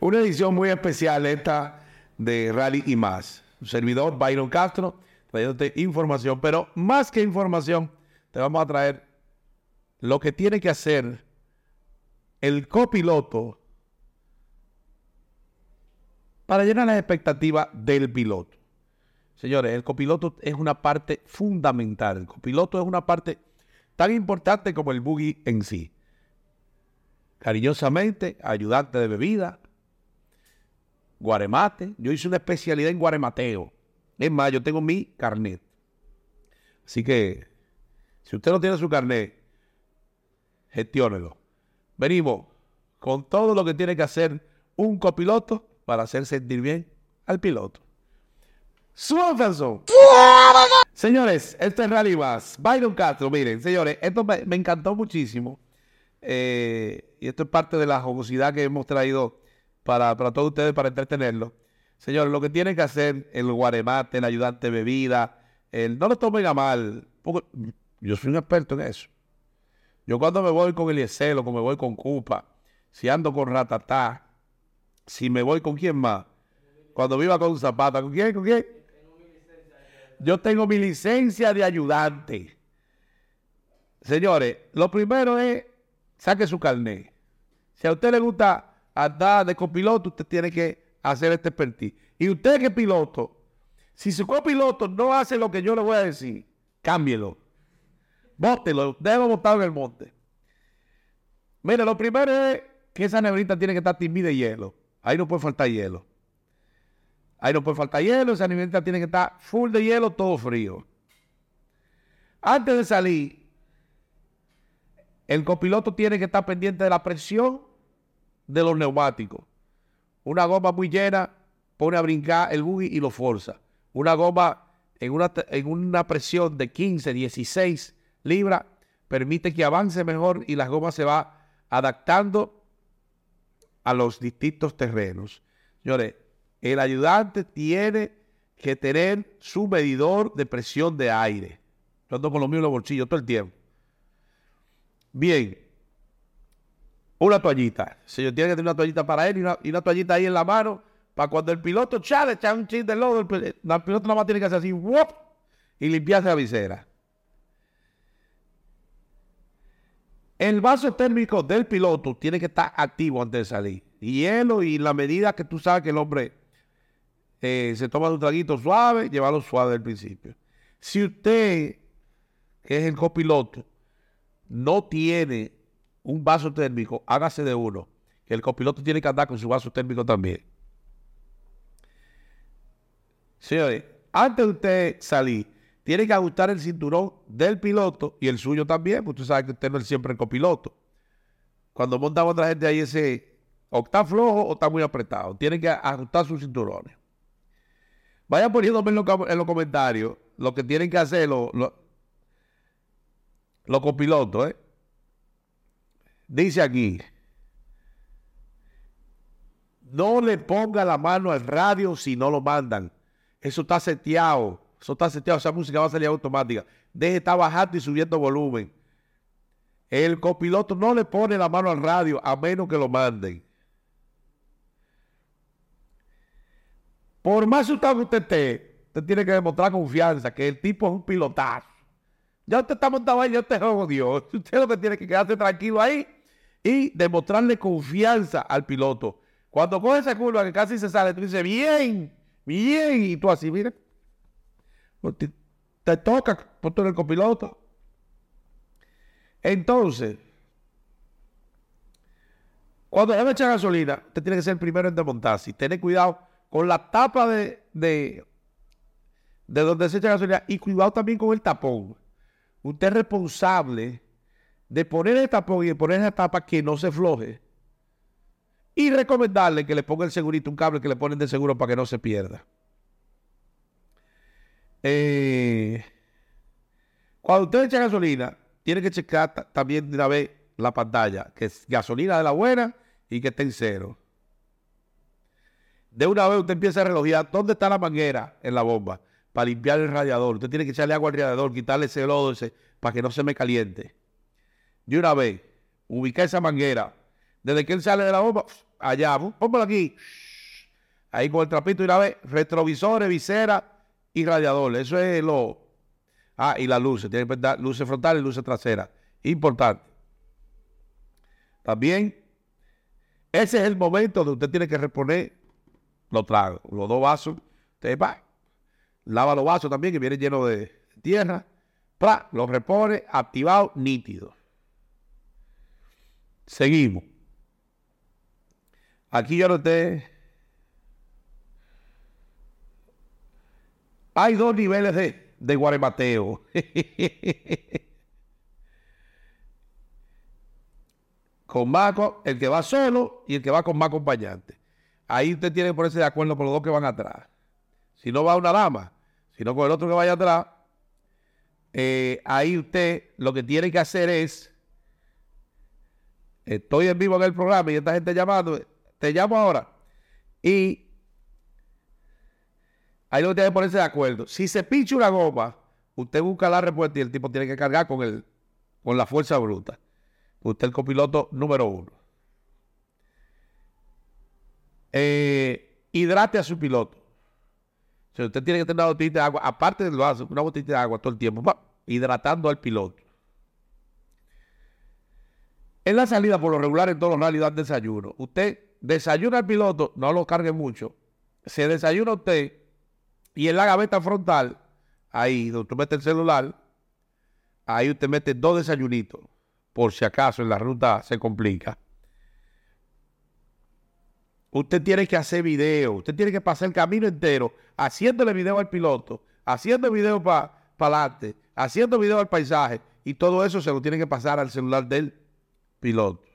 Una edición muy especial esta de Rally y más. Servidor Byron Castro, trayéndote información, pero más que información, te vamos a traer lo que tiene que hacer el copiloto para llenar las expectativas del piloto. Señores, el copiloto es una parte fundamental. El copiloto es una parte tan importante como el buggy en sí. Cariñosamente, ayudante de bebida, guaremate. Yo hice una especialidad en guaremateo. Es más, yo tengo mi carnet. Así que, si usted no tiene su carnet, gestiónelo. Venimos con todo lo que tiene que hacer un copiloto para hacer sentir bien al piloto. ¡Suéltense! Señores, esto es Rally Más. Byron Castro, miren, señores, esto me, encantó muchísimo. Eh, y esto es parte de la jugosidad que hemos traído para, todos ustedes, para entretenerlos. Señores, lo que tienen que hacer el guaremate, el ayudante de bebida, el, no lo tomen a mal. yo soy un experto en eso. Yo cuando me voy con Eliezer o me voy con Cupa, si ando con Ratatá, si me voy con quién más, cuando viva con Zapata, ¿con quién? ¿Con quién? Yo tengo mi licencia de ayudante. Señores, lo primero es saque su carnet. Si a usted le gusta andar de copiloto, usted tiene que hacer este expertise. Y usted que es piloto, si su copiloto no hace lo que yo le voy a decir, cámbielo. Bótelo, déjelo botar en el monte. Mire, lo primero es que esa nebrita tiene que estar timida de hielo. Ahí no puede faltar hielo. Ahí no puede faltar hielo. Esa alimenta tiene que estar full de hielo, todo frío. Antes de salir, el copiloto tiene que estar pendiente de la presión de los neumáticos. Una goma muy llena pone a brincar el buggy y lo forza. Una goma en una, en una presión de 15, 16 libras permite que avance mejor y la goma se va adaptando a los distintos terrenos. Señores, el ayudante tiene que tener su medidor de presión de aire. Yo ando con lo mío en los bolsillos todo el tiempo. Bien. Una toallita. Señor, tiene que tener una toallita para él y una, toallita ahí en la mano para cuando el piloto chale, echa un chiste de lodo, el, piloto nada más tiene que hacer así, y limpiarse la visera. El vaso térmico del piloto tiene que estar activo antes de salir. Hielo y la medida que tú sabes que el hombre eh, se toma un traguito suave, llevarlo suave al principio. Si usted, que es el copiloto, no tiene un vaso térmico, hágase de uno. Que el copiloto tiene que andar con su vaso térmico también. Señores, antes de usted salir, tiene que ajustar el cinturón del piloto y el suyo también, porque usted sabe que usted no es siempre el copiloto. Cuando monta otra gente ahí ese, o está flojo o está muy apretado. Tiene que ajustar sus cinturones. Vayan poniéndome en, los comentarios lo que tienen que hacer los, los, copilotos. ¿eh? Dice aquí, no le ponga la mano al radio si no lo mandan. Eso está seteado. Eso está seteado, esa música va a salir automática. Deje estar bajando y subiendo volumen. El copiloto no le pone la mano al radio a menos que lo manden. Por más que usted esté, usted tiene que demostrar confianza, que el tipo es un pilotazo. Ya usted está montado ahí, ya usted Dios. Usted lo que tiene que quedarse tranquilo ahí y demostrarle confianza al piloto. Cuando coge esa curva que casi se sale, tú dices, bien, bien, y tú así, mira. Pues te, toca, por tú el copiloto. Entonces, cuando ya me echa gasolina, usted tiene que ser el primero en desmontarse. Tener cuidado con la tapa de, de, de donde se echa gasolina y cuidado también con el tapón. Usted es responsable de poner el tapón y de poner esa tapa que no se floje. Y recomendarle que le ponga el segurito, un cable que le ponen de seguro para que no se pierda. Eh, cuando usted echa gasolina, tiene que checar también de una vez la pantalla, que es gasolina de la buena y que esté en cero. De una vez usted empieza a relojear dónde está la manguera en la bomba para limpiar el radiador. Usted tiene que echarle agua al radiador, quitarle ese lodo ese, para que no se me caliente. De una vez, ubica esa manguera. Desde que él sale de la bomba, allá, póngalo aquí. Ahí con el trapito y la vez, retrovisores, visera y radiador. Eso es lo. Ah, y las luces, tiene que dar luces frontales y luces traseras. Importante. También, ese es el momento donde usted tiene que reponer los tragos, los dos vasos. Usted va, lava los vasos también que vienen llenos de tierra. Pra, los repone activado, nítido. Seguimos. Aquí yo noté. Hay dos niveles de, de guaremateo. con más, el que va solo y el que va con más acompañante. Ahí usted tiene que ponerse de acuerdo con los dos que van atrás. Si no va una dama, sino con el otro que vaya atrás, eh, ahí usted lo que tiene que hacer es, estoy en vivo en el programa y esta gente llamando, te llamo ahora. Y ahí lo que tiene que ponerse de acuerdo. Si se pincha una goma, usted busca la respuesta y el tipo tiene que cargar con, el, con la fuerza bruta. Usted es el copiloto número uno. Eh, hidrate a su piloto. Si usted tiene que tener una botellita de agua, aparte de lo hace, una botellita de agua todo el tiempo, hidratando al piloto. En la salida, por lo regular, en todos los rallies dan desayuno. Usted desayuna al piloto, no lo cargue mucho. Se desayuna usted y en la gaveta frontal, ahí donde usted mete el celular, ahí usted mete dos desayunitos, por si acaso en la ruta se complica. Usted tiene que hacer video, usted tiene que pasar el camino entero haciéndole video al piloto, haciendo video para adelante, haciendo video al paisaje y todo eso se lo tiene que pasar al celular del piloto.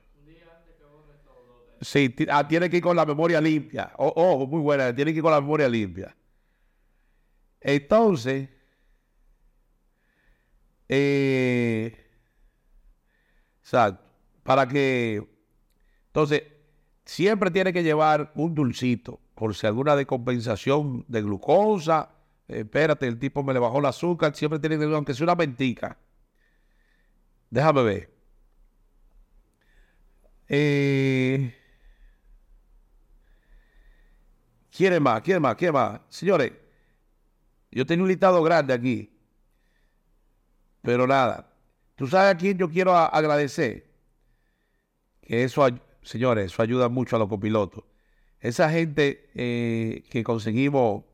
Sí, ah, tiene que ir con la memoria limpia. Ojo, muy buena, tiene que ir con la memoria limpia. Entonces, eh, exacto, para que, entonces, siempre tiene que llevar un dulcito, por si alguna decompensación de glucosa, espérate, el tipo me le bajó el azúcar, siempre tiene que aunque sea una mentica. Déjame ver. Eh, ¿Quiere más? ¿Quiere más? ¿Quiere más? Señores, yo tengo un listado grande aquí. Pero nada. ¿Tú sabes a quién yo quiero agradecer? Que eso señores, eso ayuda mucho a los copilotos. Esa gente eh, que conseguimos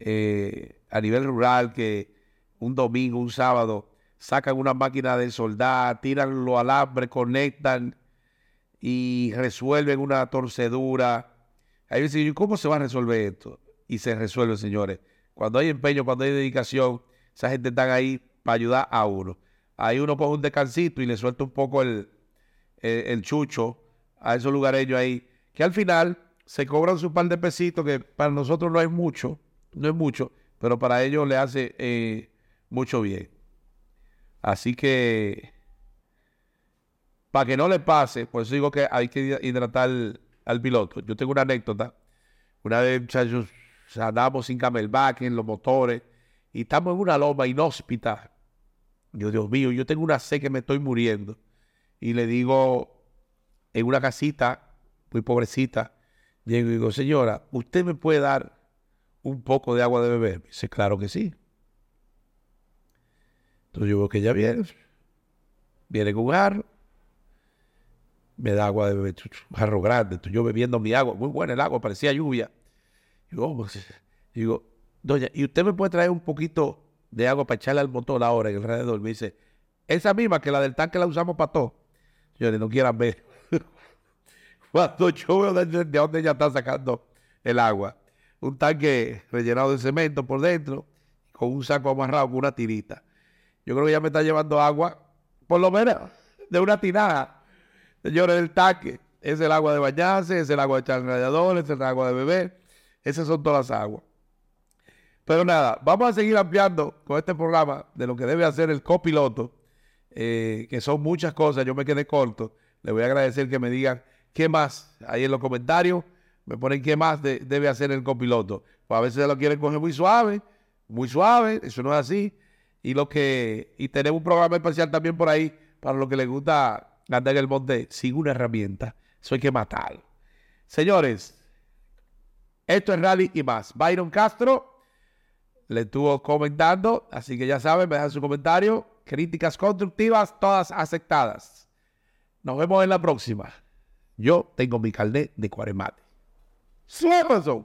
eh, a nivel rural, que un domingo, un sábado, sacan una máquina de soldar, tiran los alambres, conectan y resuelven una torcedura. Ahí dicen, ¿cómo se va a resolver esto? Y se resuelve, señores. Cuando hay empeño, cuando hay dedicación, esa gente está ahí para ayudar a uno. Ahí uno pone un descansito y le suelta un poco el, el chucho a esos lugareños ahí, que al final se cobran su par de pesitos, que para nosotros no es mucho, no es mucho, pero para ellos le hace eh, mucho bien. Así que, para que no le pase, pues digo que hay que hidratar al, piloto. Yo tengo una anécdota. Una vez, muchachos, andamos sin camelback en los motores y estamos en una loma inhóspita. Yo, Dios mío, yo tengo una sed que me estoy muriendo. Y le digo en una casita muy pobrecita, llego y digo, señora, ¿usted me puede dar un poco de agua de beber? dice, claro que sí. Entonces yo veo que ella viene, viene con un me da agua de jarro grande, entonces yo bebiendo mi agua, muy buena el agua, parecía lluvia. Digo, oh, pues, digo, doña, ¿y usted me puede traer un poquito de agua para echarle al motor ahora en el alrededor? Me dice, esa misma que la del tanque la usamos para todo. Señores, no quieran ver. Cuando yo veo de, dónde ella está sacando el agua, un tanque rellenado de cemento por dentro, con un saco amarrado con una tirita. Yo creo que ella me está llevando agua, por lo menos de una tirada. Señores, del tanque. Es el agua de bañarse, es el agua de echar el radiador, es el agua de beber. Esas son todas las aguas. Pero nada, vamos a seguir ampliando con este programa de lo que debe hacer el copiloto, eh, que son muchas cosas. Yo me quedé corto. Le voy a agradecer que me digan qué más. Ahí en los comentarios me ponen qué más debe hacer el copiloto. Pues a veces lo quieren coger muy suave, muy suave, eso no es así. Y lo que y tenemos un programa especial también por ahí para los que les gusta anda en el monte sin una herramienta. Eso hay que matar Señores, esto es Rally y más. Byron Castro le estuvo comentando, así que ya saben, me dejan su comentario. Críticas constructivas, todas aceptadas. Nos vemos en la próxima. Yo tengo mi carnet de cuaremate. ¡Suérrazo!